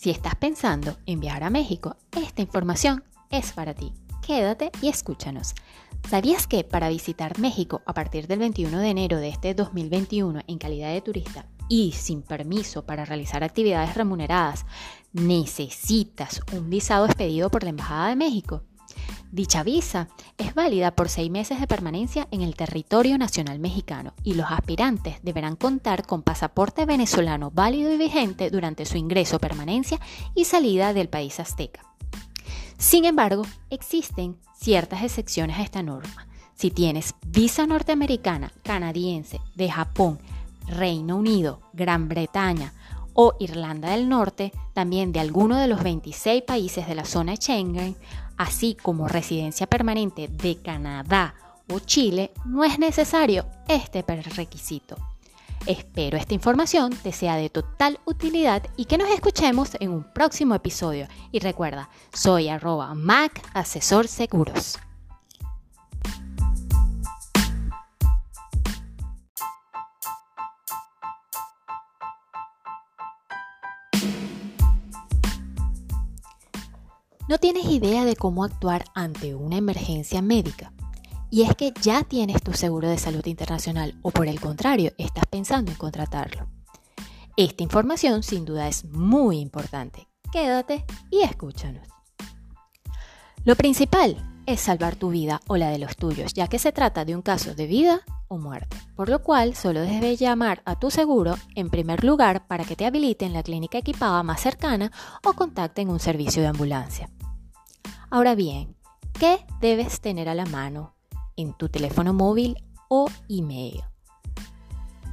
Si estás pensando en viajar a México, esta información es para ti. Quédate y escúchanos. ¿Sabías que para visitar México a partir del 21 de enero de este 2021 en calidad de turista y sin permiso para realizar actividades remuneradas, necesitas un visado expedido por la Embajada de México? Dicha visa es válida por seis meses de permanencia en el territorio nacional mexicano y los aspirantes deberán contar con pasaporte venezolano válido y vigente durante su ingreso, permanencia y salida del país azteca. Sin embargo, existen ciertas excepciones a esta norma. Si tienes visa norteamericana, canadiense, de Japón, Reino Unido, Gran Bretaña o Irlanda del Norte, también de alguno de los 26 países de la zona Schengen, así como residencia permanente de Canadá o Chile, no es necesario este requisito. Espero esta información te sea de total utilidad y que nos escuchemos en un próximo episodio. Y recuerda, soy arroba Mac Asesor Seguros. No tienes idea de cómo actuar ante una emergencia médica. Y es que ya tienes tu seguro de salud internacional o por el contrario, estás pensando en contratarlo. Esta información sin duda es muy importante. Quédate y escúchanos. Lo principal es salvar tu vida o la de los tuyos, ya que se trata de un caso de vida o muerte, por lo cual solo debes llamar a tu seguro en primer lugar para que te habiliten la clínica equipada más cercana o contacten un servicio de ambulancia. Ahora bien, ¿qué debes tener a la mano en tu teléfono móvil o email?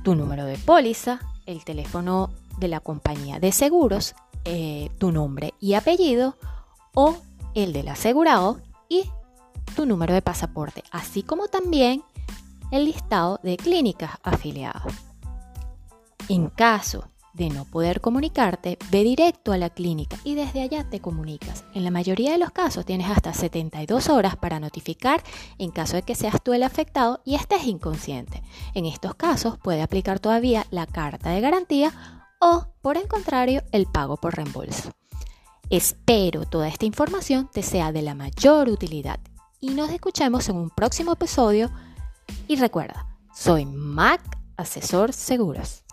Tu número de póliza, el teléfono de la compañía de seguros, eh, tu nombre y apellido o el del asegurado y tu número de pasaporte, así como también el listado de clínicas afiliadas. En caso de no poder comunicarte, ve directo a la clínica y desde allá te comunicas. En la mayoría de los casos tienes hasta 72 horas para notificar en caso de que seas tú el afectado y estés inconsciente. En estos casos puede aplicar todavía la carta de garantía o, por el contrario, el pago por reembolso. Espero toda esta información te sea de la mayor utilidad y nos escuchemos en un próximo episodio. Y recuerda, soy Mac Asesor Seguros.